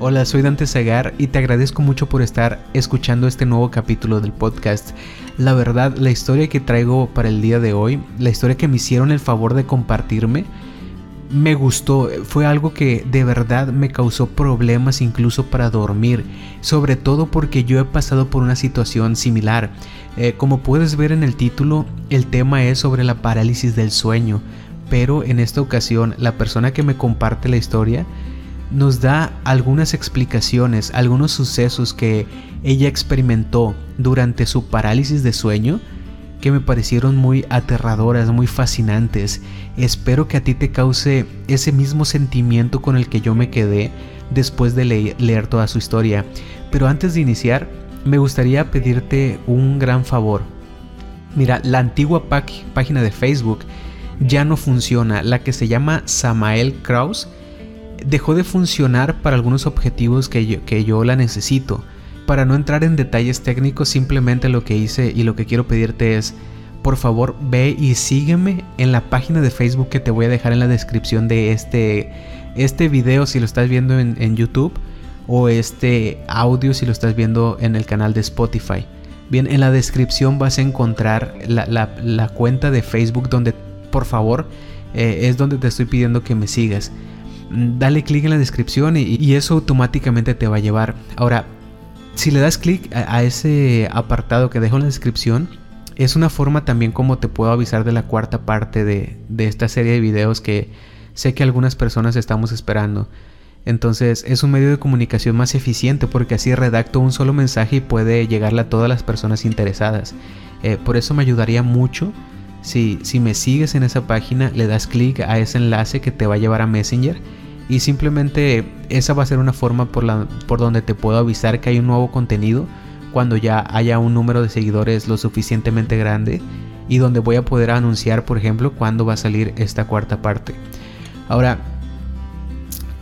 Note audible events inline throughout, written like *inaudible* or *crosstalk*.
Hola, soy Dante Zagar y te agradezco mucho por estar escuchando este nuevo capítulo del podcast. La verdad, la historia que traigo para el día de hoy, la historia que me hicieron el favor de compartirme, me gustó, fue algo que de verdad me causó problemas incluso para dormir, sobre todo porque yo he pasado por una situación similar. Eh, como puedes ver en el título, el tema es sobre la parálisis del sueño, pero en esta ocasión la persona que me comparte la historia nos da algunas explicaciones, algunos sucesos que ella experimentó durante su parálisis de sueño que me parecieron muy aterradoras, muy fascinantes. Espero que a ti te cause ese mismo sentimiento con el que yo me quedé después de leer toda su historia. Pero antes de iniciar, me gustaría pedirte un gran favor. Mira, la antigua página de Facebook ya no funciona, la que se llama Samael Kraus dejó de funcionar para algunos objetivos que yo, que yo la necesito. Para no entrar en detalles técnicos, simplemente lo que hice y lo que quiero pedirte es, por favor, ve y sígueme en la página de Facebook que te voy a dejar en la descripción de este, este video si lo estás viendo en, YouTube o este audio si lo estás viendo en el canal de Spotify. Bien, en la descripción vas a encontrar la, cuenta de Facebook donde, por favor, eh, es donde te estoy pidiendo que me sigas dale clic en la descripción y, eso automáticamente te va a llevar. Ahora, si le das clic a, ese apartado que dejo en la descripción, es una forma también como te puedo avisar de la cuarta parte de, esta serie de videos que sé que algunas personas estamos esperando. Entonces es un medio de comunicación más eficiente porque así redacto un solo mensaje y puede llegarle a todas las personas interesadas. Eh, por eso me ayudaría mucho si, si me sigues en esa página, le das clic a ese enlace que te va a llevar a Messenger y simplemente esa va a ser una forma por, la, por donde te puedo avisar que hay un nuevo contenido cuando ya haya un número de seguidores lo suficientemente grande y donde voy a poder anunciar, por ejemplo, cuándo va a salir esta cuarta parte. Ahora,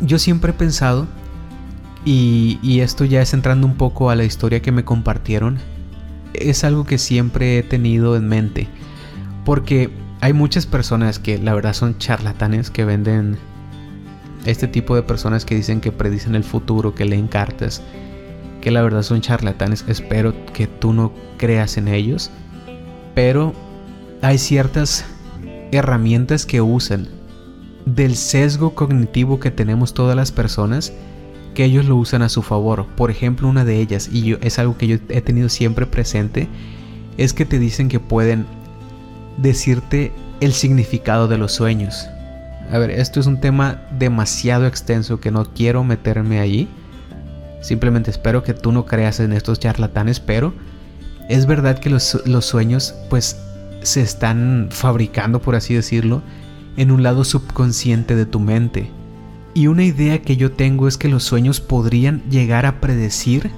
yo siempre he pensado, y, y esto ya es entrando un poco a la historia que me compartieron, es algo que siempre he tenido en mente, porque hay muchas personas que la verdad son charlatanes que venden este tipo de personas que dicen que predicen el futuro, que leen cartas, que la verdad son charlatanes, espero que tú no creas en ellos, pero hay ciertas herramientas que usan del sesgo cognitivo que tenemos todas las personas que ellos lo usan a su favor. Por ejemplo, una de ellas, y yo, es algo que yo he tenido siempre presente, es que te dicen que pueden decirte el significado de los sueños. A ver, esto es un tema demasiado extenso que no quiero meterme allí. Simplemente espero que tú no creas en estos charlatanes, pero es verdad que los, los sueños pues se están fabricando, por así decirlo, en un lado subconsciente de tu mente. Y una idea que yo tengo es que los sueños podrían llegar a predecir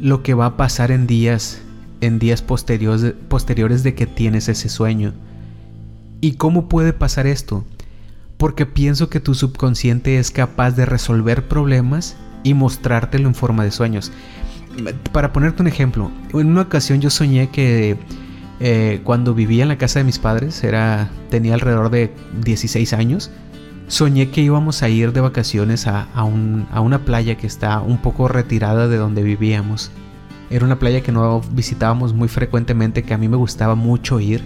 lo que va a pasar en días en días posteriores, posteriores de que tienes ese sueño. ¿Y cómo puede pasar esto? porque pienso que tu subconsciente es capaz de resolver problemas y mostrártelo en forma de sueños. Para ponerte un ejemplo, en una ocasión yo soñé que eh, cuando vivía en la casa de mis padres, era, tenía alrededor de 16 años, soñé que íbamos a ir de vacaciones a, a, a una playa que está un poco retirada de donde vivíamos. Era una playa que no visitábamos muy frecuentemente, que a mí me gustaba mucho ir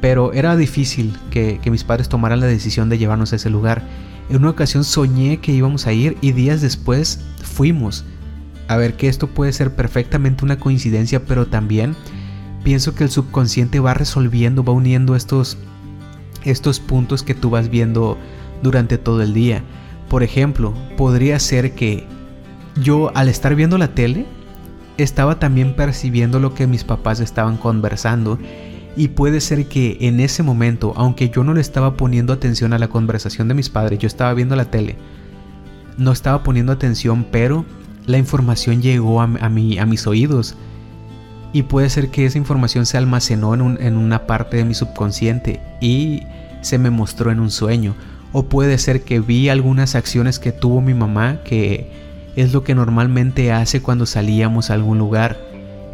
pero era difícil que, mis padres tomaran la decisión de llevarnos a ese lugar. En una ocasión soñé que íbamos a ir y días después fuimos. A ver que esto puede ser perfectamente una coincidencia, pero también pienso que el subconsciente va resolviendo, va uniendo estos, estos puntos que tú vas viendo durante todo el día. Por ejemplo, podría ser que yo al estar viendo la tele, estaba también percibiendo lo que mis papás estaban conversando y puede ser que en ese momento, aunque yo no le estaba poniendo atención a la conversación de mis padres, yo estaba viendo la tele, no estaba poniendo atención, pero la información llegó a, a, a mis oídos. Y puede ser que esa información se almacenó en, en una parte de mi subconsciente y se me mostró en un sueño. O puede ser que vi algunas acciones que tuvo mi mamá, que es lo que normalmente hace cuando salíamos a algún lugar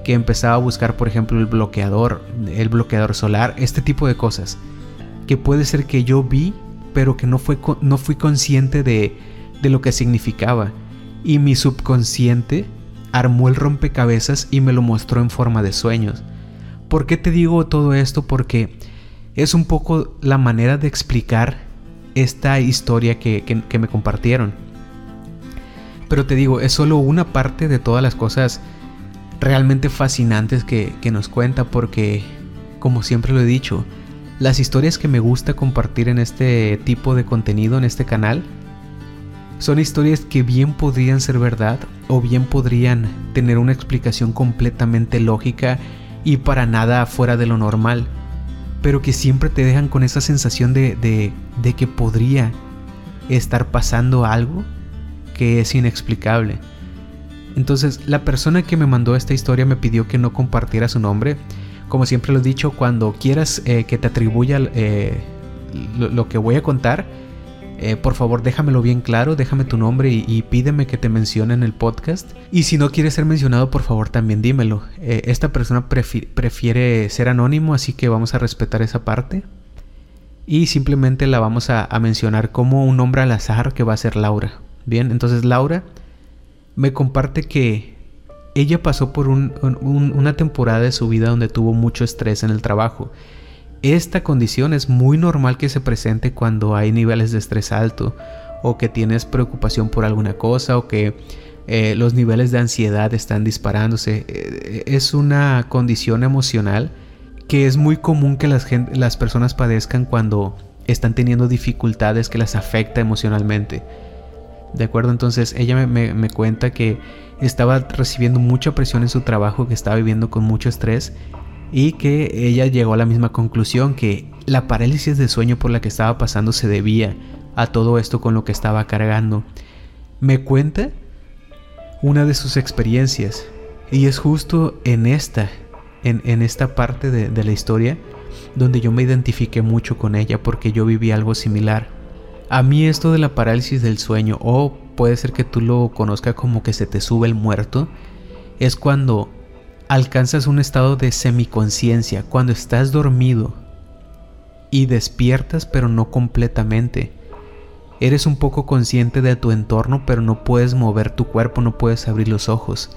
que empezaba a buscar, por ejemplo, el bloqueador, el bloqueador solar, este tipo de cosas. Que puede ser que yo vi, pero que no, fue, no fui consciente de, de lo que significaba. y mi subconsciente armó el rompecabezas y me lo mostró en forma de sueños. ¿Por qué te digo todo esto? Porque es un poco la manera de explicar esta historia que, me compartieron. Pero te digo, es solo una parte de todas las cosas realmente fascinantes que, nos cuenta porque, como siempre lo he dicho, las historias que me gusta compartir en este tipo de contenido, en este canal, son historias que bien podrían ser verdad o bien podrían tener una explicación completamente lógica y para nada fuera de lo normal, pero que siempre te dejan con esa sensación de, de, que podría estar pasando algo que es inexplicable. Entonces, la persona que me mandó esta historia me pidió que no compartiera su nombre. Como siempre lo he dicho, cuando quieras eh, que te atribuya eh, lo, que voy a contar, eh, por favor déjamelo bien claro, déjame tu nombre y, pídeme que te mencione en el podcast. Y si no quieres ser mencionado, por favor también dímelo. Esta persona prefiere ser anónimo, así que vamos a respetar esa parte. Y simplemente la vamos a, mencionar como un nombre al azar que va a ser Laura. Bien, entonces Laura me comparte que ella pasó por una temporada de su vida donde tuvo mucho estrés en el trabajo esta condición es muy normal que se presente cuando hay niveles de estrés alto o que tienes preocupación por alguna cosa o que eh, los niveles de ansiedad están disparándose. Eh, es una condición emocional que es muy común que las, las personas padezcan cuando están teniendo dificultades que las afecta emocionalmente. ¿De acuerdo? Entonces ella me, cuenta que estaba recibiendo mucha presión en su trabajo, que estaba viviendo con mucho estrés y que ella llegó a la misma conclusión que la parálisis de sueño por la que estaba pasando se debía a todo esto con lo que estaba cargando. Me cuenta una de sus experiencias y es justo en esta, en, esta parte de, de la historia donde yo me identifiqué mucho con ella porque yo viví algo similar. A mí esto de la parálisis del sueño, o puede ser que tú lo conozcas como que se te sube el muerto, es cuando alcanzas un estado de semiconciencia cuando estás dormido y despiertas pero no completamente. Eres un poco consciente de tu entorno pero no puedes mover tu cuerpo, no puedes abrir los ojos.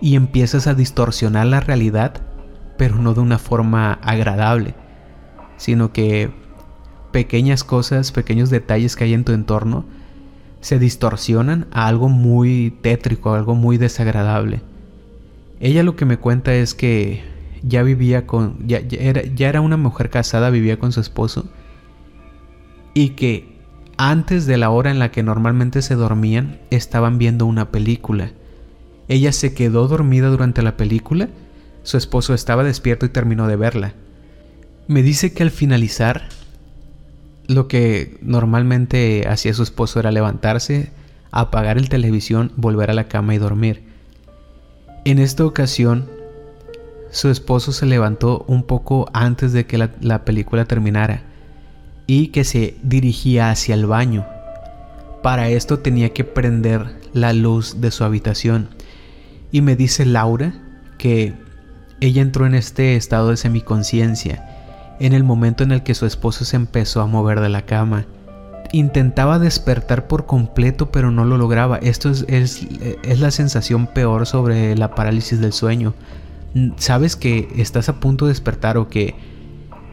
Y empiezas a distorsionar la realidad pero no de una forma agradable, sino que pequeñas cosas, pequeños detalles que hay en tu entorno se distorsionan a algo muy tétrico, algo muy desagradable. Ella lo que me cuenta es que ya vivía con, ya, era, ya era una mujer casada, vivía con su esposo y que antes de la hora en la que normalmente se dormían estaban viendo una película. Ella se quedó dormida durante la película, su esposo estaba despierto y terminó de verla. Me dice que al finalizar, lo que normalmente hacía su esposo era levantarse, apagar el televisión, volver a la cama y dormir. En esta ocasión, su esposo se levantó un poco antes de que la, película terminara y que se dirigía hacia el baño. Para esto tenía que prender la luz de su habitación. Y me dice Laura que ella entró en este estado de semiconciencia en el momento en el que su esposo se empezó a mover de la cama intentaba despertar por completo pero no lo lograba. Esto es, es, la sensación peor sobre la parálisis del sueño. Sabes que estás a punto de despertar o que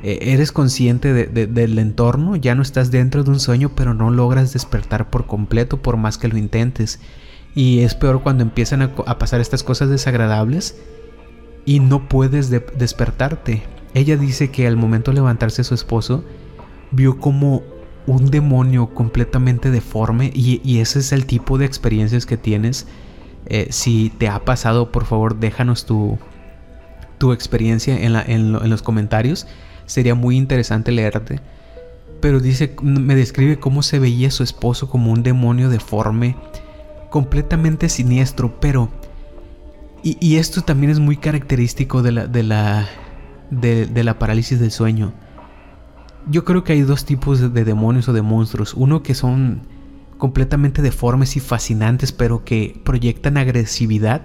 eh, eres consciente del entorno, ya no estás dentro de un sueño pero no logras despertar por completo por más que lo intentes. Y es peor cuando empiezan a, pasar estas cosas desagradables y no puedes despertarte. Ella dice que al momento de levantarse su esposo vio como un demonio completamente deforme y, ese es el tipo de experiencias que tienes. Eh, si te ha pasado, por favor, déjanos tu, tu experiencia en, en, los comentarios. Sería muy interesante leerte. Pero dice, me describe cómo se veía su esposo como un demonio deforme, completamente siniestro, pero... Y, esto también es muy característico la, de la, de la parálisis del sueño yo creo que hay dos tipos de demonios o de monstruos. Uno que son completamente deformes y fascinantes, pero que proyectan agresividad.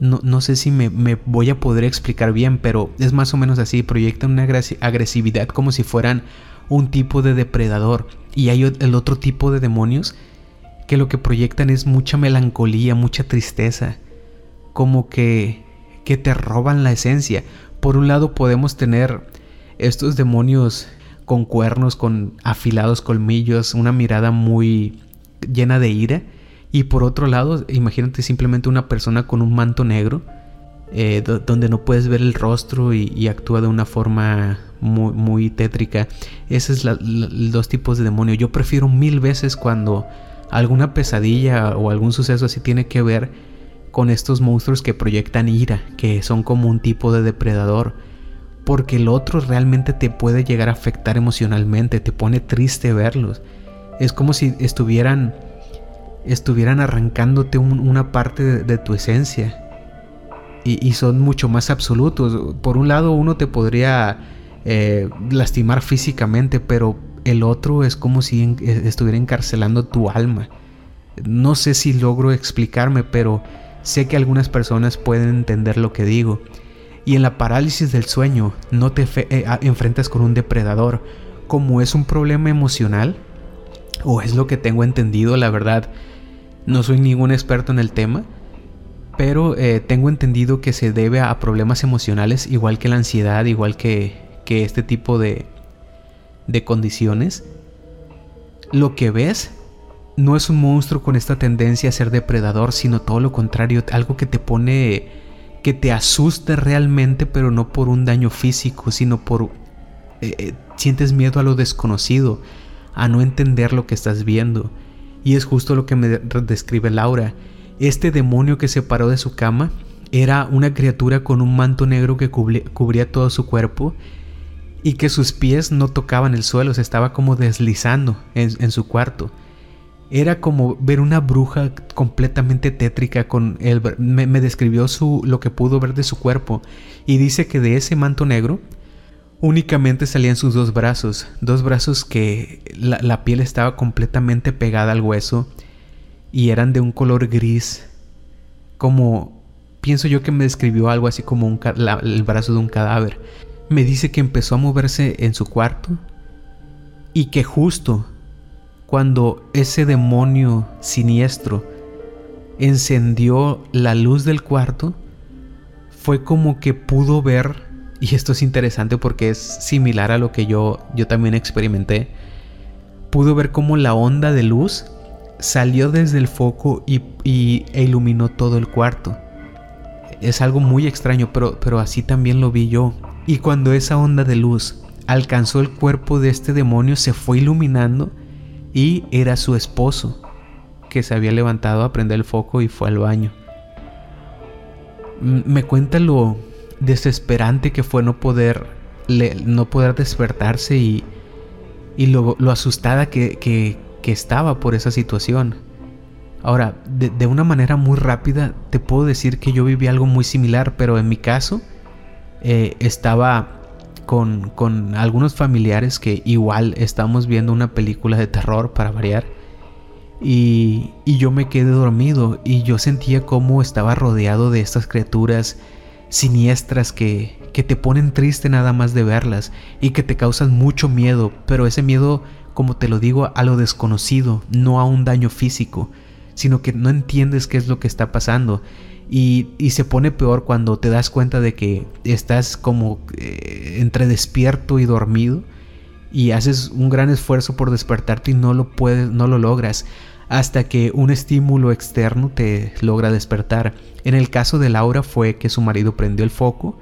No, sé si me, voy a poder explicar bien, pero es más o menos así. Proyectan una agresividad como si fueran un tipo de depredador. Y hay el otro tipo de demonios que lo que proyectan es mucha melancolía, mucha tristeza, como que, que te roban la esencia. Por un lado podemos tener estos demonios con cuernos, con afilados colmillos, una mirada muy llena de ira. Y por otro lado, imagínate simplemente una persona con un manto negro, eh, donde no puedes ver el rostro y, actúa de una forma muy, muy tétrica. Esos son los dos tipos de demonio. Yo prefiero mil veces cuando alguna pesadilla o algún suceso así tiene que ver con estos monstruos que proyectan ira, que son como un tipo de depredador. Porque el otro realmente te puede llegar a afectar emocionalmente, te pone triste verlos. Es como si estuvieran, estuvieran arrancándote una parte de, tu esencia. Y, son mucho más absolutos. Por un lado uno te podría eh, lastimar físicamente, pero el otro es como si eh, estuviera encarcelando tu alma. No sé si logro explicarme, pero sé que algunas personas pueden entender lo que digo. Y en la parálisis del sueño no te eh, enfrentas con un depredador. Como es un problema emocional, o es lo que tengo entendido, la verdad, no soy ningún experto en el tema, pero eh, tengo entendido que se debe a problemas emocionales, igual que la ansiedad, igual que, que este tipo de, de condiciones, lo que ves no es un monstruo con esta tendencia a ser depredador, sino todo lo contrario, algo que te pone, que te asuste realmente, pero no por un daño físico, sino por... Eh, eh, sientes miedo a lo desconocido, a no entender lo que estás viendo. Y es justo lo que me describe Laura. Este demonio que se paró de su cama era una criatura con un manto negro que cubría todo su cuerpo y que sus pies no tocaban el suelo, se estaba como deslizando en, su cuarto. Era como ver una bruja completamente tétrica con él. Me, describió su, lo que pudo ver de su cuerpo y dice que de ese manto negro únicamente salían sus dos brazos, dos brazos que la, la piel estaba completamente pegada al hueso y eran de un color gris, como pienso yo que me describió algo así como un, el brazo de un cadáver me dice que empezó a moverse en su cuarto y que justo cuando ese demonio siniestro encendió la luz del cuarto, fue como que pudo ver, y esto es interesante porque es similar a lo que yo, yo también experimenté, pudo ver como la onda de luz salió desde el foco y, e iluminó todo el cuarto. Es algo muy extraño, pero, pero así también lo vi yo. Y cuando esa onda de luz alcanzó el cuerpo de este demonio, se fue iluminando y era su esposo, que se había levantado a prender el foco y fue al baño. Me cuenta lo desesperante que fue no poder, no poder despertarse y, y lo, asustada que, estaba por esa situación. Ahora, de, de, una manera muy rápida, te puedo decir que yo viví algo muy similar, pero en mi caso, eh, estaba con, algunos familiares que igual estamos viendo una película de terror para variar. Y, y, yo me quedé dormido y yo sentía como estaba rodeado de estas criaturas siniestras que, que te ponen triste nada más de verlas y que te causan mucho miedo, pero ese miedo, como te lo digo, a lo desconocido, no a un daño físico, sino que no entiendes qué es lo que está pasando y, se pone peor cuando te das cuenta de que estás como eh, entre despierto y dormido y haces un gran esfuerzo por despertarte y no lo puedes, no lo logras hasta que un estímulo externo te logra despertar. En el caso de Laura fue que su marido prendió el foco.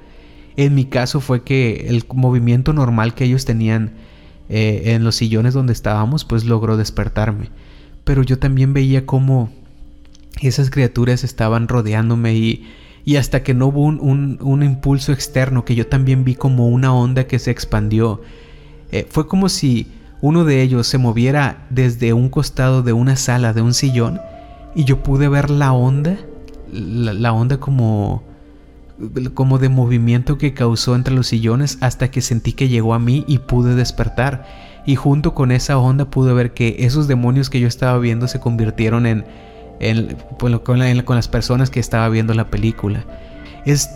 En mi caso fue que el movimiento normal que ellos tenían eh, en los sillones donde estábamos pues logró despertarme. Pero yo también veía esas criaturas estaban rodeándome y, y hasta que no hubo un, un, impulso externo que yo también vi como una onda que se expandió. Eh, fue como si uno de ellos se moviera desde un costado de una sala, de un sillón, y yo pude ver la onda, la, onda como, como de movimiento que causó entre los sillones hasta que sentí que llegó a mí y pude despertar. Y junto con esa onda pude ver que esos demonios que yo estaba viendo se convirtieron en, pues, con, las personas que estaba viendo la película. Es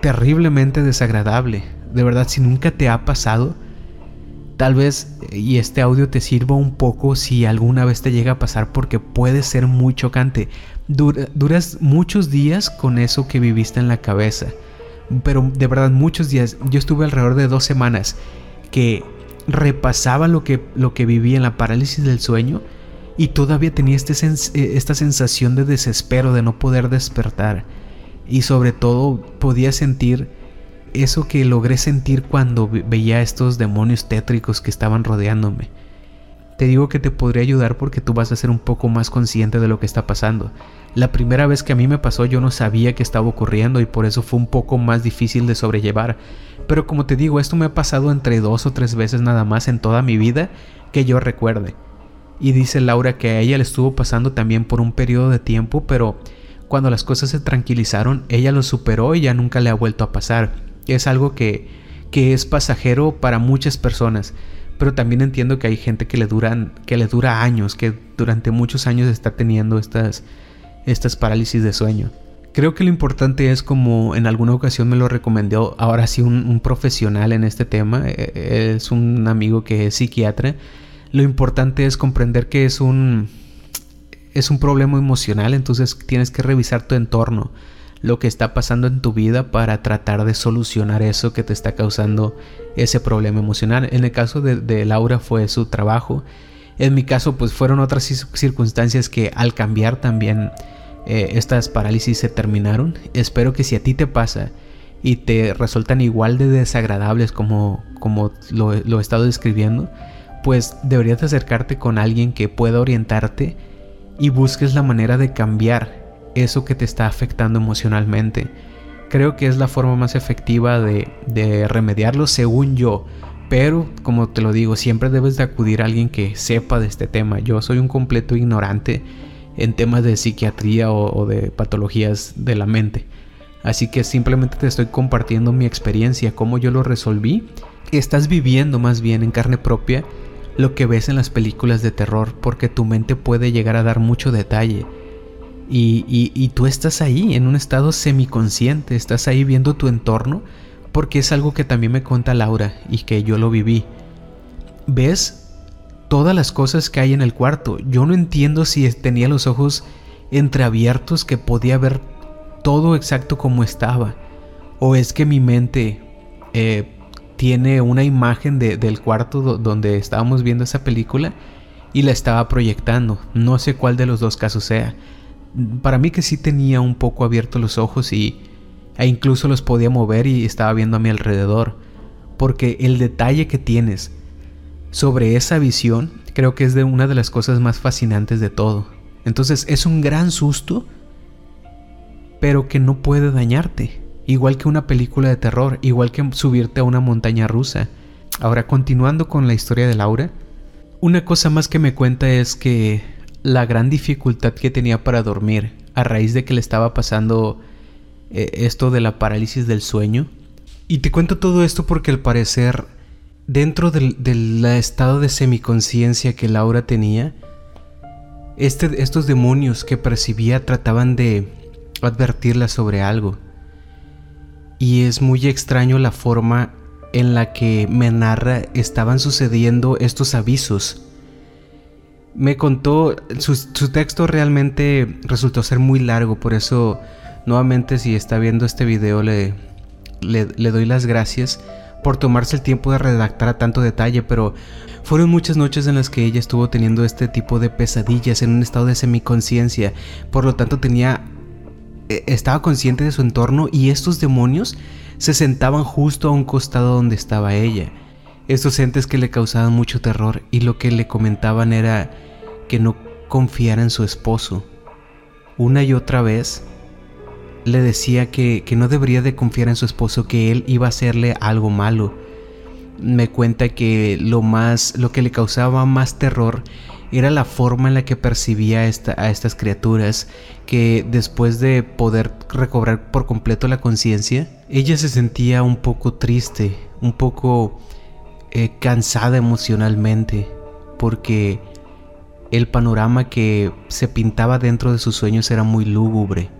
terriblemente desagradable. De verdad, si nunca te ha pasado, Tal vez y este audio te sirva un poco si alguna vez te llega a pasar porque puede ser muy chocante. duras muchos días con eso que viviste en la cabeza. Pero de verdad muchos días. Yo estuve alrededor de dos semanas que repasaba lo que, lo que viví en la parálisis del sueño y todavía tenía este eh, esta sensación de desespero de no poder despertar. Y sobre todo podía sentir eso que logré sentir cuando veía estos demonios tétricos que estaban rodeándome. Te digo que te podría ayudar porque tú vas a ser un poco más consciente de lo que está pasando. La primera vez que a mí me pasó yo no sabía que estaba ocurriendo y por eso fue un poco más difícil de sobrellevar. Pero como te digo, esto me ha pasado entre dos o tres veces nada más en toda mi vida que yo recuerde. Y dice Laura que a ella le estuvo pasando también por un periodo de tiempo, pero cuando las cosas se tranquilizaron, ella lo superó y ya nunca le ha vuelto a pasar. Es algo que, que es pasajero para muchas personas, pero también entiendo que hay gente que le duran que le dura años, que durante muchos años está teniendo estas estas parálisis de sueño. Creo que lo importante es como en alguna ocasión me lo recomendó ahora sí un, profesional en este tema, eh, es un amigo que es psiquiatra. Lo importante es comprender que es un es un problema emocional, entonces tienes que revisar tu entorno, lo que está pasando en tu vida para tratar de solucionar eso que te está causando ese problema emocional. En el caso de, Laura fue su trabajo. En mi caso, pues fueron otras circunstancias que al cambiar también eh, estas parálisis se terminaron. Espero que si a ti te pasa y te resultan igual de desagradables como, como lo, he estado describiendo, pues deberías acercarte con alguien que pueda orientarte y busques la manera de cambiar eso que te está afectando emocionalmente. Creo que es la forma más efectiva de, remediarlo según yo. Pero, como te lo digo, siempre debes de acudir a alguien que sepa de este tema. Yo soy un completo ignorante en temas de psiquiatría o, de patologías de la mente. Así que simplemente te estoy compartiendo mi experiencia, cómo yo lo resolví. Estás viviendo más bien en carne propia lo que ves en las películas de terror, porque tu mente puede llegar a dar mucho detalle. Y, y, tú estás ahí en un estado semiconsciente, estás ahí viendo tu entorno, porque es algo que también me cuenta Laura y que yo lo viví. Ves todas las cosas que hay en el cuarto. Yo no entiendo si tenía los ojos entreabiertos que podía ver todo exacto como estaba. O es que mi mente eh, tiene una imagen del cuarto donde estábamos viendo esa película y la estaba proyectando. No sé cuál de los dos casos sea. Para mí que sí tenía un poco abiertos los ojos y e incluso los podía mover y estaba viendo a mi alrededor. Porque el detalle que tienes sobre esa visión creo que es de una de las cosas más fascinantes de todo. Entonces es un gran susto, pero que no puede dañarte. Igual que una película de terror, igual que subirte a una montaña rusa. Ahora, continuando con la historia de Laura, una cosa más que me cuenta es que la gran dificultad que tenía para dormir a raíz de que le estaba pasando eh, esto de la parálisis del sueño. Y te cuento todo esto porque al parecer dentro del, estado de semiconciencia que Laura tenía, este, estos demonios que percibía trataban de advertirla sobre algo. Y es muy extraño la forma en la que me narra estaban sucediendo estos avisos. Me contó, su, texto realmente resultó ser muy largo, por eso nuevamente si está viendo este video le, le doy las gracias por tomarse el tiempo de redactar a tanto detalle, pero fueron muchas noches en las que ella estuvo teniendo este tipo de pesadillas en un estado de semiconciencia, por lo tanto tenía estaba consciente de su entorno y estos demonios se sentaban justo a un costado donde estaba ella. Estos entes que le causaban mucho terror y lo que le comentaban era que no confiara en su esposo. Una y otra vez le decía que, no debería de confiar en su esposo, que él iba a hacerle algo malo. Me cuenta que lo más, lo que le causaba más terror era la forma en la que percibía a estas criaturas, que después de poder recobrar por completo la conciencia, ella se sentía un poco triste, un poco eh, cansada emocionalmente, porque el panorama que se pintaba dentro de sus sueños era muy lúgubre.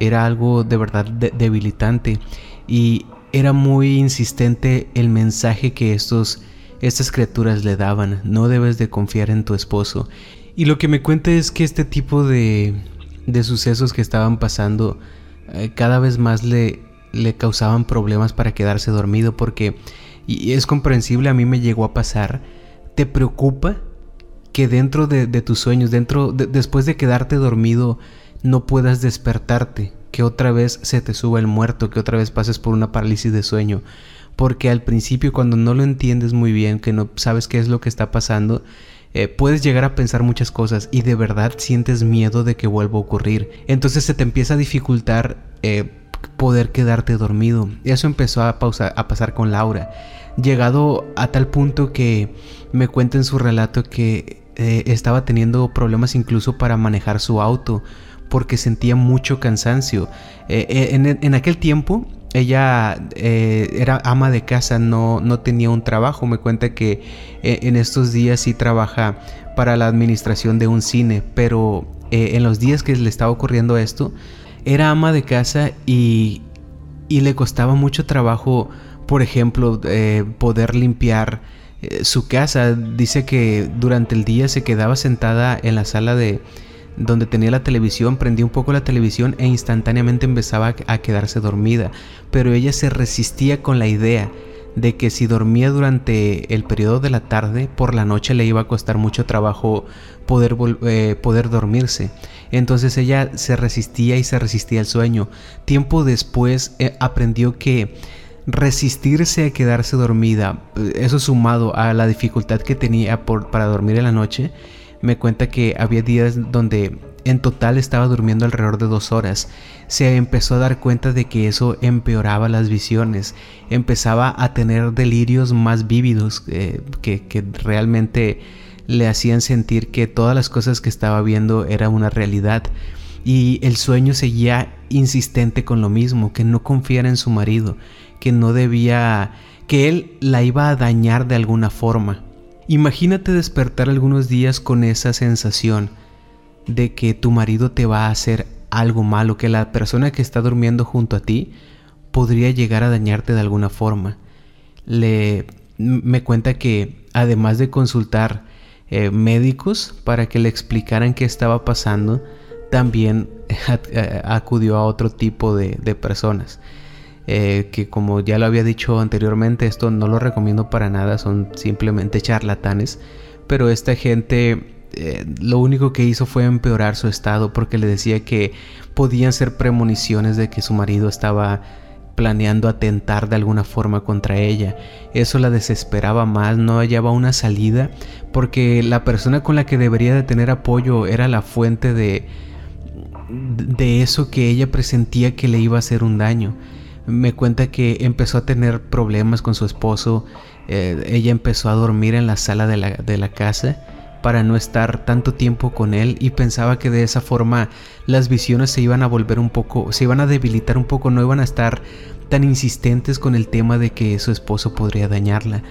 Era algo de verdad debilitante y era muy insistente el mensaje que estos estas criaturas le daban. No debes de confiar en tu esposo. Y lo que me cuenta es que este tipo de, de sucesos que estaban pasando eh, cada vez más le, le causaban problemas para quedarse dormido porque, y es comprensible, a mí me llegó a pasar, te preocupa que dentro de, tus sueños, dentro después de quedarte dormido, no puedas despertarte, que otra vez se te suba el muerto, que otra vez pases por una parálisis de sueño. Porque al principio cuando no lo entiendes muy bien, que no sabes qué es lo que está pasando, eh, puedes llegar a pensar muchas cosas y de verdad sientes miedo de que vuelva a ocurrir. Entonces se te empieza a dificultar eh, poder quedarte dormido. Eso empezó a, a pasar con Laura. Llegado a tal punto que me cuenta en su relato que eh, estaba teniendo problemas incluso para manejar su auto porque sentía mucho cansancio. en, en aquel tiempo ella eh, era ama de casa, no, no, tenía un trabajo. Me cuenta que eh, en estos días sí trabaja para la administración de un cine, pero eh, en los días que le estaba ocurriendo esto, era ama de casa y, y le costaba mucho trabajo, por ejemplo, poder limpiar su casa. Dice que durante el día se quedaba sentada en la sala de, donde tenía la televisión, prendía un poco la televisión e instantáneamente empezaba a quedarse dormida, pero ella se resistía con la idea de que si dormía durante el periodo de la tarde, por la noche le iba a costar mucho trabajo poder, eh, poder dormirse. Entonces ella se resistía y se resistía al sueño. Tiempo después eh, aprendió que resistirse a quedarse dormida, eh, eso sumado a la dificultad que tenía por, para dormir en la noche, me cuenta que había días donde en total estaba durmiendo alrededor de dos horas. Se empezó a dar cuenta de que eso empeoraba las visiones. Empezaba a tener delirios más vívidos eh, que, que realmente le hacían sentir que todas las cosas que estaba viendo era una realidad. Y el sueño seguía insistente con lo mismo, que no confiara en su marido, que no debía, que él la iba a dañar de alguna forma. Imagínate despertar algunos días con esa sensación de que tu marido te va a hacer algo malo, que la persona que está durmiendo junto a ti podría llegar a dañarte de alguna forma. Le me cuenta que además de consultar eh, médicos para que le explicaran qué estaba pasando, también *laughs* acudió a otro tipo de personas. Eh, que como ya lo había dicho anteriormente, esto no lo recomiendo para nada, son simplemente charlatanes, pero esta gente eh, lo único que hizo fue empeorar su estado porque le decía que podían ser premoniciones de que su marido estaba planeando atentar de alguna forma contra ella. Eso la desesperaba más, no hallaba una salida porque la persona con la que debería de tener apoyo era la fuente de de eso que ella presentía que le iba a hacer un daño me cuenta que empezó a tener problemas con su esposo. Eh, ella empezó a dormir en la sala de la, de la, casa para no estar tanto tiempo con él y pensaba que de esa forma las visiones se iban a volver un poco, se iban a debilitar un poco, no iban a estar tan insistentes con el tema de que su esposo podría dañarla.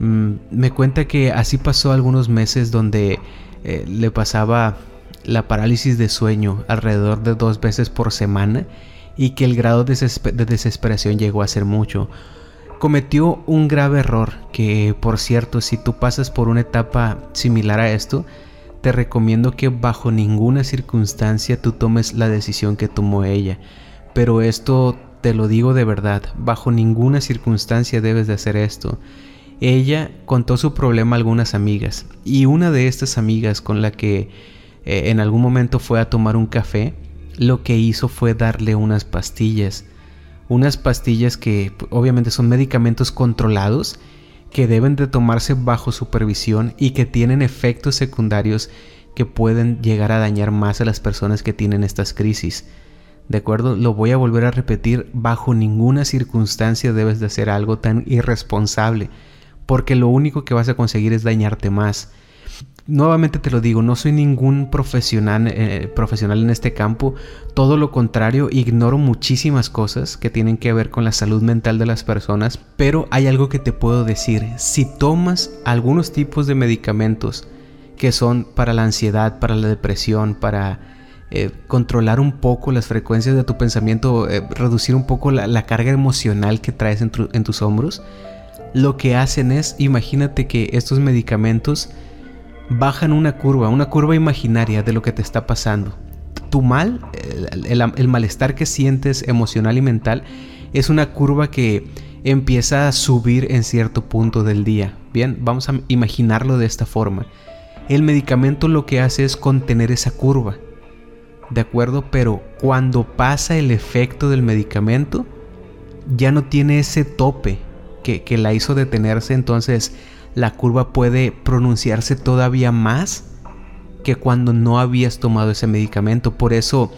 Mm, me cuenta que así pasó algunos meses donde eh, le pasaba la parálisis de sueño alrededor de dos veces por semana y que el grado de, desesperación llegó a ser mucho. Cometió un grave error que, por cierto, si tú pasas por una etapa similar a esto, te recomiendo que bajo ninguna circunstancia tú tomes la decisión que tomó ella. Pero esto te lo digo de verdad, bajo ninguna circunstancia debes de hacer esto. Ella contó su problema a algunas amigas y una de estas amigas con la que eh, en algún momento fue a tomar un café, lo que hizo fue darle unas pastillas. Unas pastillas que obviamente son medicamentos controlados que deben de tomarse bajo supervisión y que tienen efectos secundarios que pueden llegar a dañar más a las personas que tienen estas crisis. ¿De acuerdo? Lo voy a volver a repetir, bajo ninguna circunstancia debes de hacer algo tan irresponsable, porque lo único que vas a conseguir es dañarte más nuevamente te lo digo, no soy ningún profesional, eh, profesional en este campo, todo lo contrario, ignoro muchísimas cosas que tienen que ver con la salud mental de las personas, pero hay algo que te puedo decir, si tomas algunos tipos de medicamentos que son para la ansiedad, para la depresión, para eh, controlar un poco las frecuencias de tu pensamiento, eh, reducir un poco la, carga emocional que traes en tus hombros, lo que hacen es, imagínate que estos medicamentos bajan una curva, una curva imaginaria de lo que te está pasando. Tu mal, el, malestar que sientes emocional y mental, es una curva que empieza a subir en cierto punto del día. Bien, vamos a imaginarlo de esta forma. El medicamento lo que hace es contener esa curva. ¿De acuerdo? Pero cuando pasa el efecto del medicamento, ya no tiene ese tope que, que la hizo detenerse. Entonces la curva puede pronunciarse todavía más que cuando no habías tomado ese medicamento. Por eso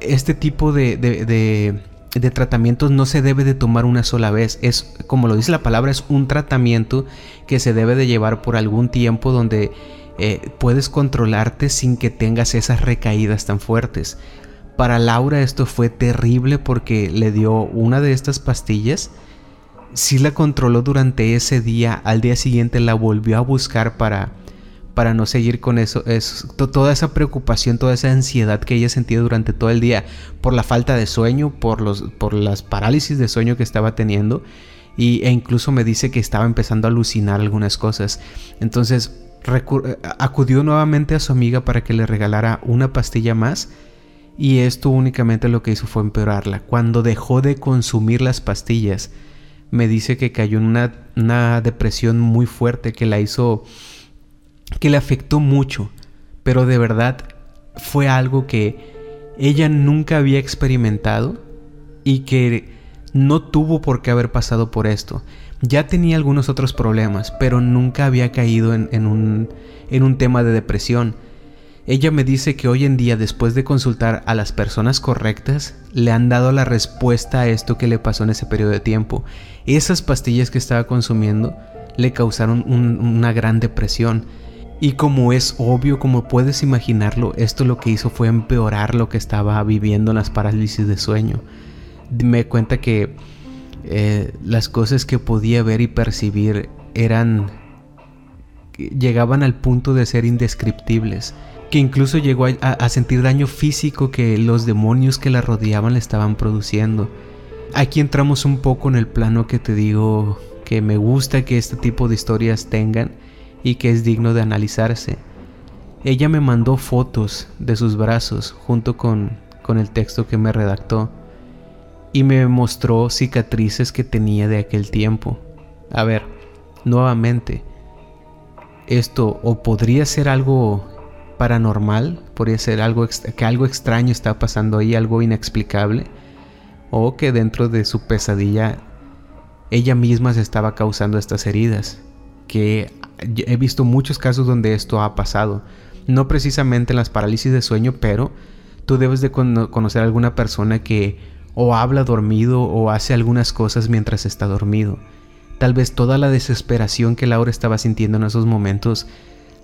este tipo de, de, tratamientos no se debe de tomar una sola vez. Es, como lo dice la palabra, es un tratamiento que se debe de llevar por algún tiempo donde eh, puedes controlarte sin que tengas esas recaídas tan fuertes. Para Laura esto fue terrible porque le dio una de estas pastillas sí la controló durante ese día, al día siguiente la volvió a buscar para, para no seguir con eso, es, toda esa preocupación, toda esa ansiedad que ella sentía durante todo el día por la falta de sueño, por, los, por las parálisis de sueño que estaba teniendo y, e incluso me dice que estaba empezando a alucinar algunas cosas. Entonces acudió nuevamente a su amiga para que le regalara una pastilla más y esto únicamente lo que hizo fue empeorarla. Cuando dejó de consumir las pastillas, me dice que cayó en una, depresión muy fuerte que la hizo, que le afectó mucho, pero de verdad fue algo que ella nunca había experimentado y que no tuvo por qué haber pasado por esto. Ya tenía algunos otros problemas, pero nunca había caído en, un, en un tema de depresión. Ella me dice que hoy en día, después de consultar a las personas correctas, le han dado la respuesta a esto que le pasó en ese periodo de tiempo. Esas pastillas que estaba consumiendo le causaron una gran depresión. Y como es obvio, como puedes imaginarlo, esto lo que hizo fue empeorar lo que estaba viviendo en las parálisis de sueño. Me cuenta que eh, las cosas que podía ver y percibir eran... llegaban al punto de ser indescriptibles que incluso llegó a, sentir daño físico que los demonios que la rodeaban le estaban produciendo. Aquí entramos un poco en el plano que te digo que me gusta que este tipo de historias tengan y que es digno de analizarse. Ella me mandó fotos de sus brazos junto con, con el texto que me redactó y me mostró cicatrices que tenía de aquel tiempo. A ver, nuevamente, esto o podría ser algo paranormal, podría ser algo que algo extraño está pasando ahí, algo inexplicable, o que dentro de su pesadilla ella misma se estaba causando estas heridas, que he visto muchos casos donde esto ha pasado, no precisamente en las parálisis de sueño, pero tú debes de conocer a alguna persona que o habla dormido o hace algunas cosas mientras está dormido. Tal vez toda la desesperación que Laura estaba sintiendo en esos momentos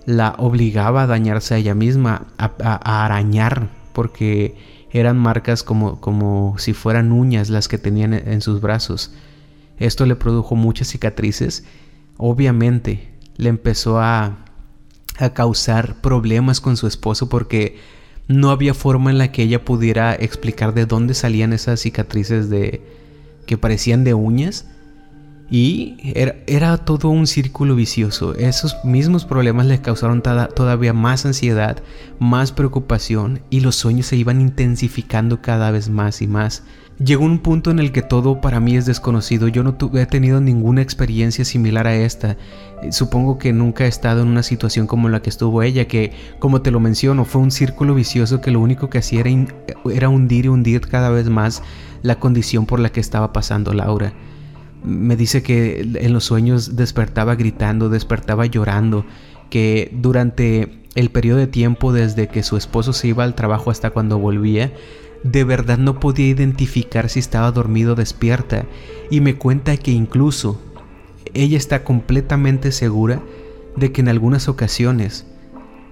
la obligaba a dañarse a ella misma, a, arañar, porque eran marcas como, como si fueran uñas las que tenían en sus brazos. Esto le produjo muchas cicatrices. Obviamente le empezó a, a causar problemas con su esposo porque no había forma en la que ella pudiera explicar de dónde salían esas cicatrices de que parecían de uñas y era, todo un círculo vicioso. Esos mismos problemas le causaron todavía más ansiedad, más preocupación y los sueños se iban intensificando cada vez más y más. Llegó un punto en el que todo para mí es desconocido. Yo no he tenido ninguna experiencia similar a esta. Eh, supongo que nunca he estado en una situación como la que estuvo ella, que como te lo menciono, fue un círculo vicioso que lo único que hacía era, era hundir y hundir cada vez más la condición por la que estaba pasando Laura me dice que en los sueños despertaba gritando, despertaba llorando, que durante el periodo de tiempo desde que su esposo se iba al trabajo hasta cuando volvía, de verdad no podía identificar si estaba dormido o despierta. Y me cuenta que incluso ella está completamente segura de que en algunas ocasiones,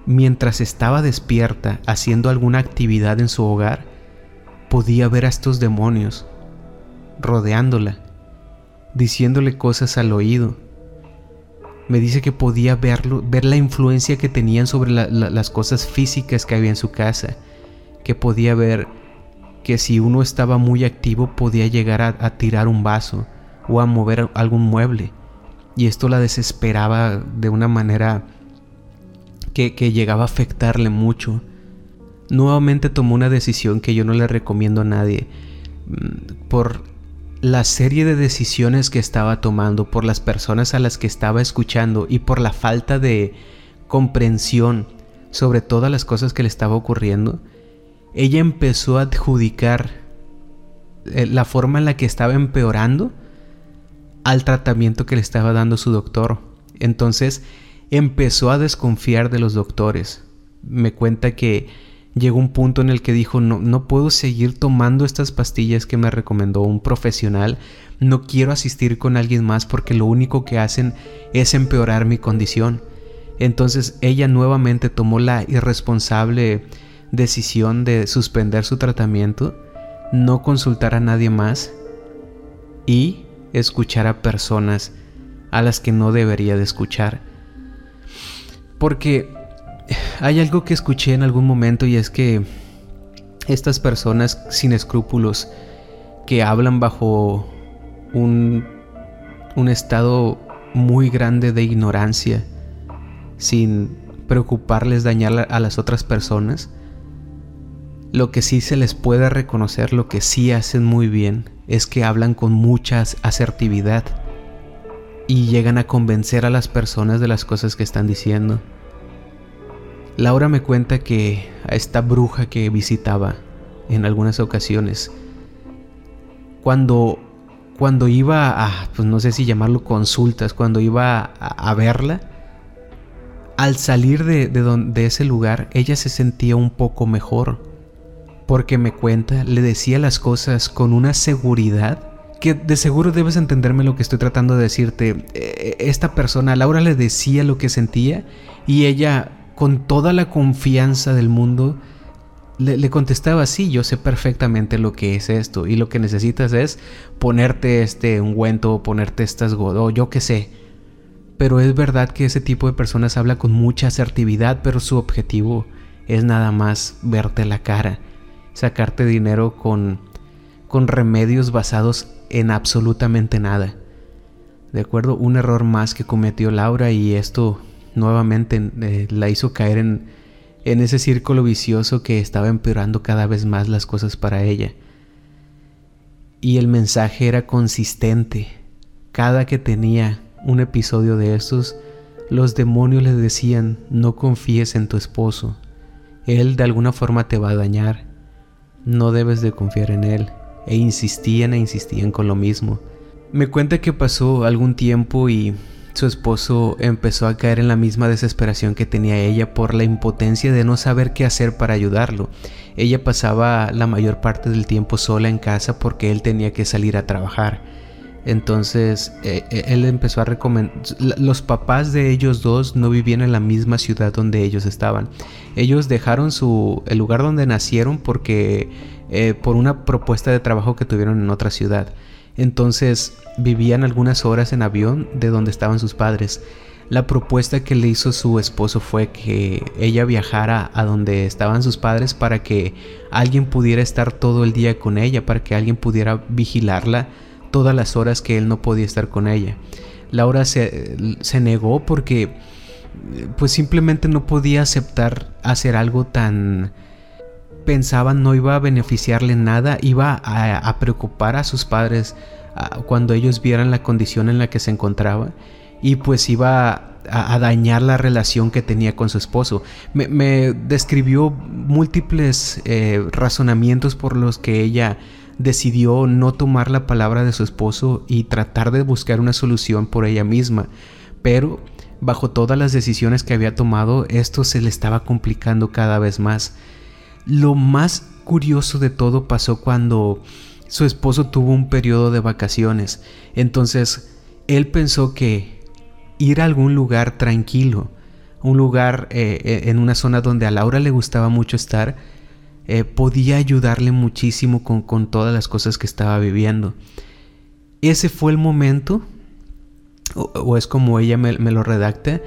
mientras estaba despierta haciendo alguna actividad en su hogar, podía ver a estos demonios rodeándola diciéndole cosas al oído. Me dice que podía verlo, ver la influencia que tenían sobre las cosas físicas que había en su casa, que podía ver que si uno estaba muy activo podía llegar a, tirar un vaso o a mover algún mueble, y esto la desesperaba de una manera que, llegaba a afectarle mucho. Nuevamente tomó una decisión que yo no le recomiendo a nadie mm, por la serie de decisiones que estaba tomando, por las personas a las que estaba escuchando y por la falta de comprensión sobre todas las cosas que le estaba ocurriendo, ella empezó a adjudicar eh, la forma en la que estaba empeorando al tratamiento que le estaba dando su doctor. Entonces empezó a desconfiar de los doctores. Me cuenta que llegó un punto en el que dijo, no, no puedo seguir tomando estas pastillas que me recomendó un profesional, no quiero asistir con alguien más porque lo único que hacen es empeorar mi condición. Entonces ella nuevamente tomó la irresponsable decisión de suspender su tratamiento, no consultar a nadie más y escuchar a personas a las que no debería de escuchar. Porque hay algo que escuché en algún momento y es que estas personas sin escrúpulos que hablan bajo un, un estado muy grande de ignorancia, sin preocuparles dañar a las otras personas, lo que sí se les puede reconocer, lo que sí hacen muy bien, es que hablan con mucha asertividad y llegan a convencer a las personas de las cosas que están diciendo. Laura me cuenta que a esta bruja que visitaba en algunas ocasiones, cuando, cuando iba a, pues no sé si llamarlo consultas, cuando iba a, verla, al salir de, de ese lugar, ella se sentía un poco mejor, porque me cuenta, le decía las cosas con una seguridad que de seguro debes entenderme lo que estoy tratando de decirte. E, esta persona, Laura, le decía lo que sentía y ella con toda la confianza del mundo, le, contestaba, sí, yo sé perfectamente lo que es esto y lo que necesitas es ponerte este ungüento ponerte estas o yo qué sé. Pero es verdad que ese tipo de personas habla con mucha asertividad, pero su objetivo es nada más verte la cara, sacarte dinero con, con remedios basados en absolutamente nada. De acuerdo, un error más que cometió Laura y esto nuevamente eh, la hizo caer en, en ese círculo vicioso que estaba empeorando cada vez más las cosas para ella. Y el mensaje era consistente. Cada que tenía un episodio de estos, los demonios le decían, no confíes en tu esposo. Él de alguna forma te va a dañar. No debes de confiar en él. E insistían e insistían con lo mismo. Me cuenta que pasó algún tiempo y su esposo empezó a caer en la misma desesperación que tenía ella por la impotencia de no saber qué hacer para ayudarlo. Ella pasaba la mayor parte del tiempo sola en casa porque él tenía que salir a trabajar. Entonces eh, eh, él empezó a recomendar... Los papás de ellos dos no vivían en la misma ciudad donde ellos estaban. Ellos dejaron su, el lugar donde nacieron porque eh, por una propuesta de trabajo que tuvieron en otra ciudad. Entonces vivían algunas horas en avión de donde estaban sus padres. La propuesta que le hizo su esposo fue que ella viajara a donde estaban sus padres para que alguien pudiera estar todo el día con ella, para que alguien pudiera vigilarla todas las horas que él no podía estar con ella. Laura se, se negó porque pues simplemente no podía aceptar hacer algo tan pensaba no iba a beneficiarle nada, iba a, preocupar a sus padres cuando ellos vieran la condición en la que se encontraba y pues iba a, dañar la relación que tenía con su esposo. Me, describió múltiples eh, razonamientos por los que ella decidió no tomar la palabra de su esposo y tratar de buscar una solución por ella misma, pero bajo todas las decisiones que había tomado, esto se le estaba complicando cada vez más. Lo más curioso de todo pasó cuando su esposo tuvo un periodo de vacaciones. Entonces, él pensó que ir a algún lugar tranquilo, un lugar eh, eh, en una zona donde a Laura le gustaba mucho estar, eh, podía ayudarle muchísimo con, todas las cosas que estaba viviendo. Ese fue el momento, o, es como ella me, me, lo redacta,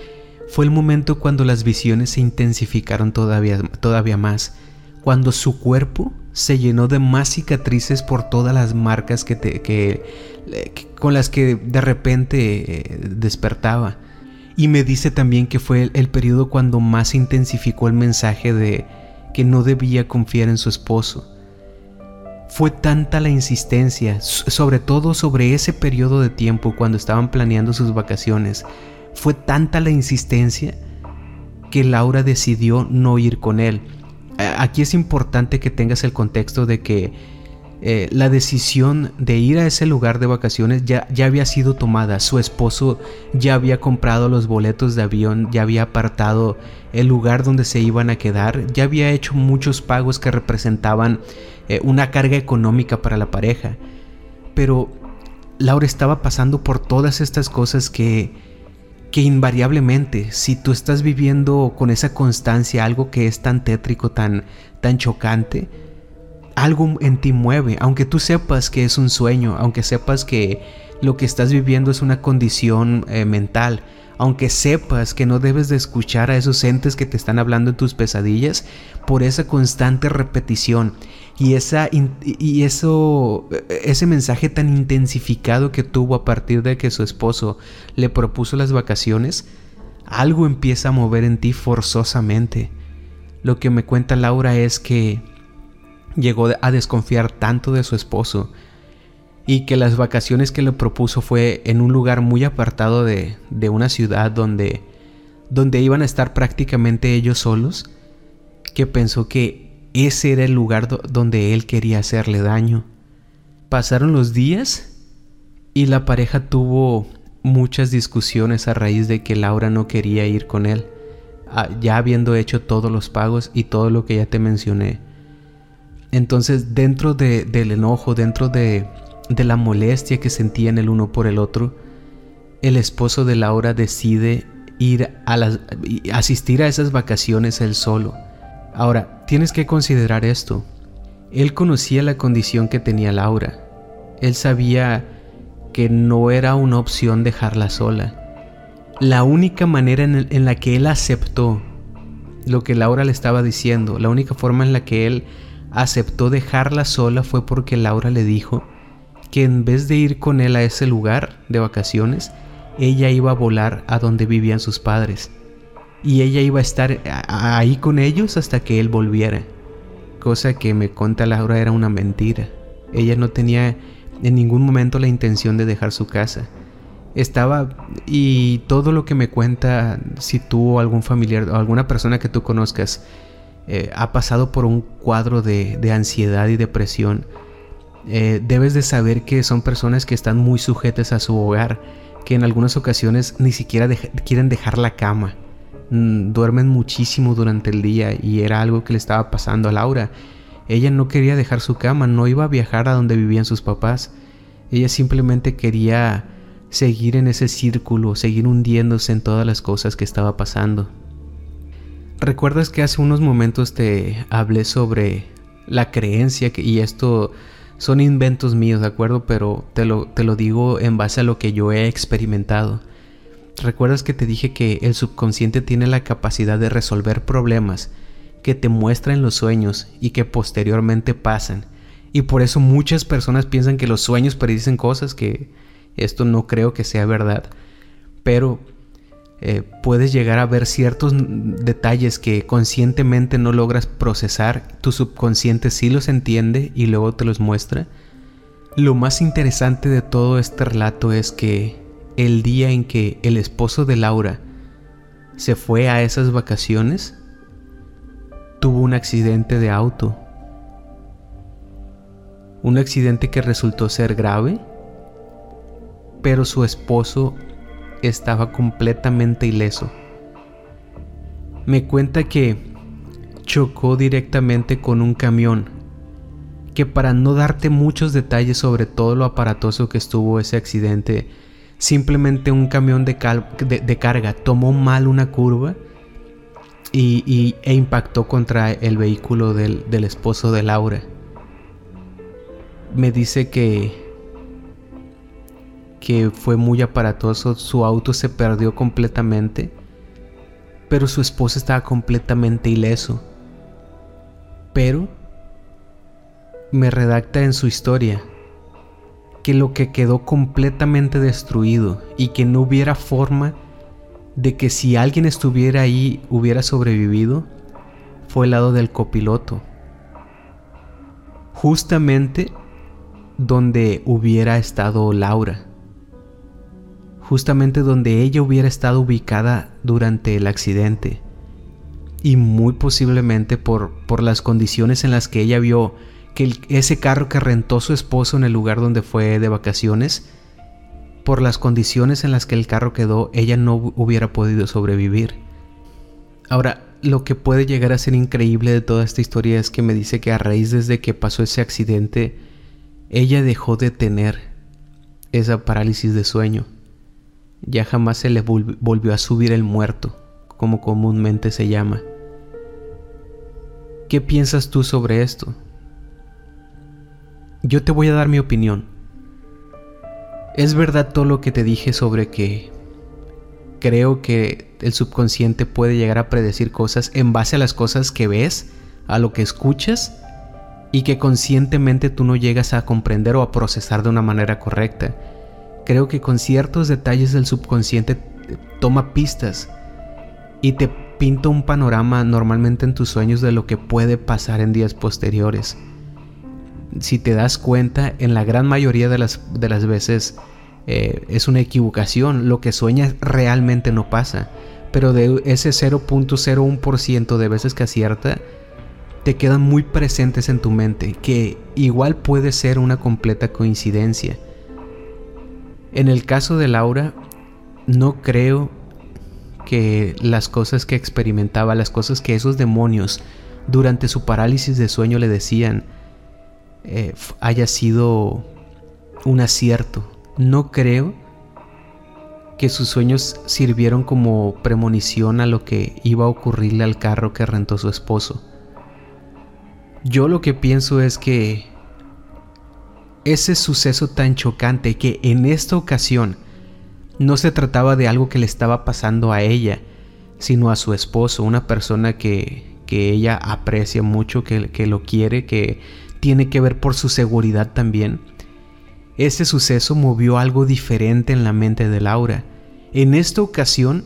fue el momento cuando las visiones se intensificaron todavía, todavía más cuando su cuerpo se llenó de más cicatrices por todas las marcas que, con las que de repente eh, despertaba. Y me dice también que fue el, el periodo cuando más intensificó el mensaje de que no debía confiar en su esposo. Fue tanta la insistencia, sobre todo sobre ese periodo de tiempo cuando estaban planeando sus vacaciones, fue tanta la insistencia que Laura decidió no ir con él. Aquí es importante que tengas el contexto de que eh, la decisión de ir a ese lugar de vacaciones ya, ya había sido tomada. Su esposo ya había comprado los boletos de avión, ya había apartado el lugar donde se iban a quedar, ya había hecho muchos pagos que representaban eh, una carga económica para la pareja. Pero Laura estaba pasando por todas estas cosas que que invariablemente, si tú estás viviendo con esa constancia algo que es tan tétrico, tan, tan chocante, algo en ti mueve, aunque tú sepas que es un sueño, aunque sepas que lo que estás viviendo es una condición eh, mental, aunque sepas que no debes de escuchar a esos entes que te están hablando en tus pesadillas, por esa constante repetición y, esa, y eso, ese mensaje tan intensificado que tuvo a partir de que su esposo le propuso las vacaciones, algo empieza a mover en ti forzosamente. Lo que me cuenta Laura es que llegó a desconfiar tanto de su esposo y que las vacaciones que le propuso fue en un lugar muy apartado de, de una ciudad donde, donde iban a estar prácticamente ellos solos, que pensó que ese era el lugar donde él quería hacerle daño. Pasaron los días y la pareja tuvo muchas discusiones a raíz de que Laura no quería ir con él, ya habiendo hecho todos los pagos y todo lo que ya te mencioné. Entonces dentro del enojo, dentro de, de la molestia que sentían el uno por el otro, el esposo de Laura decide ir a las, asistir a esas vacaciones él solo Ahora, tienes que considerar esto. Él conocía la condición que tenía Laura. Él sabía que no era una opción dejarla sola. La única manera en, la que él aceptó lo que Laura le estaba diciendo, la única forma en la que él aceptó dejarla sola fue porque Laura le dijo que en vez de ir con él a ese lugar de vacaciones, ella iba a volar a donde vivían sus padres y ella iba a estar ahí con ellos hasta que él volviera. Cosa que me conta Laura era una mentira. Ella no tenía en ningún momento la intención de dejar su casa. Estaba y todo lo que me cuenta, si tú o algún familiar o alguna persona que tú conozcas eh, ha pasado por un cuadro de, ansiedad y depresión, eh, debes de saber que son personas que están muy sujetas a su hogar, que en algunas ocasiones ni siquiera quieren dejar la cama Mm, duermen muchísimo durante el día y era algo que le estaba pasando a Laura. Ella no quería dejar su cama, no iba a viajar a donde vivían sus papás. Ella simplemente quería seguir en ese círculo, seguir hundiéndose en todas las cosas que estaba pasando. ¿Recuerdas que hace unos momentos te hablé sobre la creencia que, y esto son inventos míos, ¿de acuerdo? Pero te lo, te lo digo en base a lo que yo he experimentado. ¿Recuerdas que te dije que el subconsciente tiene la capacidad de resolver problemas que te muestra en los sueños y que posteriormente pasan? Y por eso muchas personas piensan que los sueños predicen cosas que esto no creo que sea verdad. Pero eh, puedes llegar a ver ciertos detalles que conscientemente no logras procesar, tu subconsciente sí los entiende y luego te los muestra. Lo más interesante de todo este relato es que el día en que el esposo de Laura se fue a esas vacaciones, tuvo un accidente de auto. Un accidente que resultó ser grave, pero su esposo estaba completamente ileso. Me cuenta que chocó directamente con un camión, que para no darte muchos detalles sobre todo lo aparatoso que estuvo ese accidente, simplemente un camión de, carga tomó mal una curva y, e impactó contra el vehículo del, del esposo de Laura. Me dice que que fue muy aparatoso, su auto se perdió completamente, pero su esposa estaba completamente ileso. Pero me redacta en su historia que lo que quedó completamente destruido y que no hubiera forma de que si alguien estuviera ahí hubiera sobrevivido fue el lado del copiloto. Justamente donde hubiera estado Laura. Justamente donde ella hubiera estado ubicada durante el accidente. Y muy posiblemente por, por las condiciones en las que ella vio que ese carro que rentó su esposo en el lugar donde fue de vacaciones, por las condiciones en las que el carro quedó, ella no hubiera podido sobrevivir. Ahora, lo que puede llegar a ser increíble de toda esta historia es que me dice que a raíz desde que pasó ese accidente, ella dejó de tener esa parálisis de sueño. Ya jamás se le volvió a subir el muerto, como comúnmente se llama. ¿Qué piensas tú sobre esto? Yo te voy a dar mi opinión. Es verdad todo lo que te dije sobre que creo que el subconsciente puede llegar a predecir cosas en base a las cosas que ves, a lo que escuchas y que conscientemente tú no llegas a comprender o a procesar de una manera correcta. Creo que con ciertos detalles del subconsciente toma pistas y te pinta un panorama normalmente en tus sueños de lo que puede pasar en días posteriores si te das cuenta, en la gran mayoría de las, de las veces eh, es una equivocación. Lo que sueñas realmente no pasa. Pero de ese 0.01% de veces que acierta, te quedan muy presentes en tu mente, que igual puede ser una completa coincidencia. En el caso de Laura, no creo que las cosas que experimentaba, las cosas que esos demonios durante su parálisis de sueño le decían, eh, haya sido un acierto. No creo que sus sueños sirvieron como premonición a lo que iba a ocurrirle al carro que rentó su esposo. Yo lo que pienso es que ese suceso tan chocante que en esta ocasión no se trataba de algo que le estaba pasando a ella, sino a su esposo, una persona que, que ella aprecia mucho, que, que lo quiere, que tiene que ver por su seguridad también. Este suceso movió algo diferente en la mente de Laura. En esta ocasión,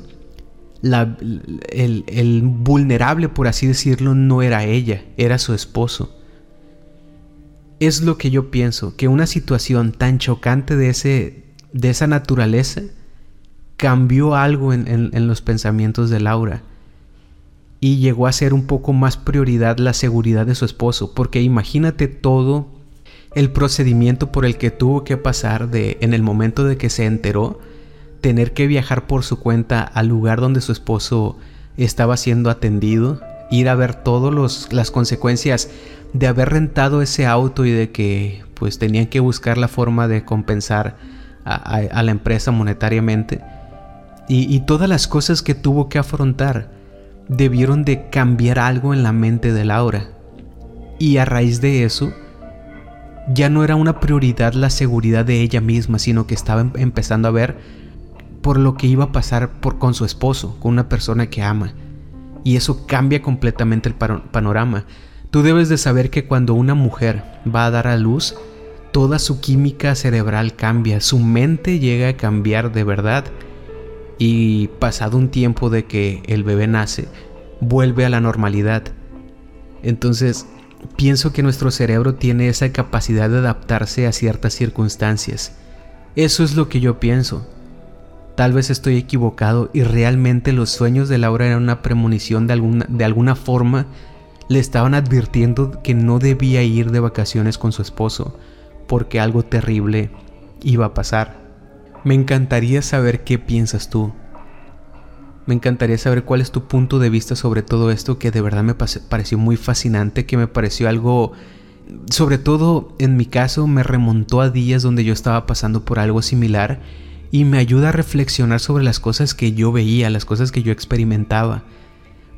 el, el, vulnerable, por así decirlo, no era ella, era su esposo. Es lo que yo pienso, que una situación tan chocante de, ese, de esa naturaleza cambió algo en, en los pensamientos de Laura y llegó a ser un poco más prioridad la seguridad de su esposo, porque imagínate todo el procedimiento por el que tuvo que pasar de en el momento de que se enteró tener que viajar por su cuenta al lugar donde su esposo estaba siendo atendido, ir a ver todas las consecuencias de haber rentado ese auto y de que pues tenían que buscar la forma de compensar a, la empresa monetariamente y, todas las cosas que tuvo que afrontar debieron de cambiar algo en la mente de Laura. Y a raíz de eso, ya no era una prioridad la seguridad de ella misma, sino que estaba em-, empezando a ver por lo que iba a pasar con su esposo, con una persona que ama. Y eso cambia completamente el panorama. Tú debes de saber que cuando una mujer va a dar a luz, toda su química cerebral cambia, su mente llega a cambiar de verdad y pasado un tiempo de que el bebé nace, vuelve a la normalidad. Entonces, pienso que nuestro cerebro tiene esa capacidad de adaptarse a ciertas circunstancias. Eso es lo que yo pienso. Tal vez estoy equivocado y realmente los sueños de Laura eran una premonición de alguna, de alguna forma. Le estaban advirtiendo que no debía ir de vacaciones con su esposo porque algo terrible iba a pasar. Me encantaría saber qué piensas tú. Me encantaría saber cuál es tu punto de vista sobre todo esto que de verdad me pareció muy fascinante, que me pareció algo, sobre todo en mi caso, me remontó a días donde yo estaba pasando por algo similar y me ayuda a reflexionar sobre las cosas que yo veía, las cosas que yo experimentaba.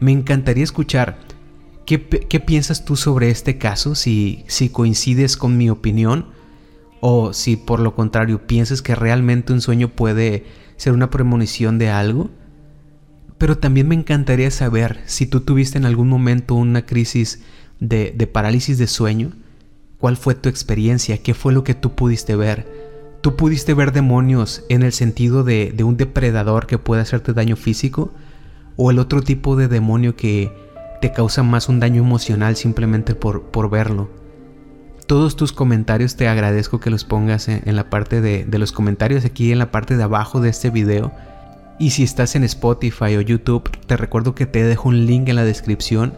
Me encantaría escuchar qué, piensas tú sobre este caso, si, si coincides con mi opinión o si por lo contrario piensas que realmente un sueño puede ser una premonición de algo. Pero también me encantaría saber si tú tuviste en algún momento una crisis de, de parálisis de sueño, ¿cuál fue tu experiencia? ¿Qué fue lo que tú pudiste ver? ¿Tú pudiste ver demonios en el sentido de, de un depredador que puede hacerte daño físico? ¿O el otro tipo de demonio que te causa más un daño emocional simplemente por, por verlo? Todos tus comentarios te agradezco que los pongas en, la parte de, de los comentarios aquí en la parte de abajo de este video. Y si estás en Spotify o YouTube, te recuerdo que te dejo un link en la descripción,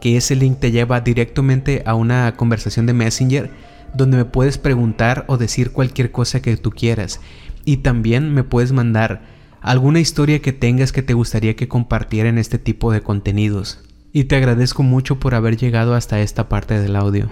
que ese link te lleva directamente a una conversación de Messenger donde me puedes preguntar o decir cualquier cosa que tú quieras. Y también me puedes mandar alguna historia que tengas que te gustaría que compartiera en este tipo de contenidos. Y te agradezco mucho por haber llegado hasta esta parte del audio.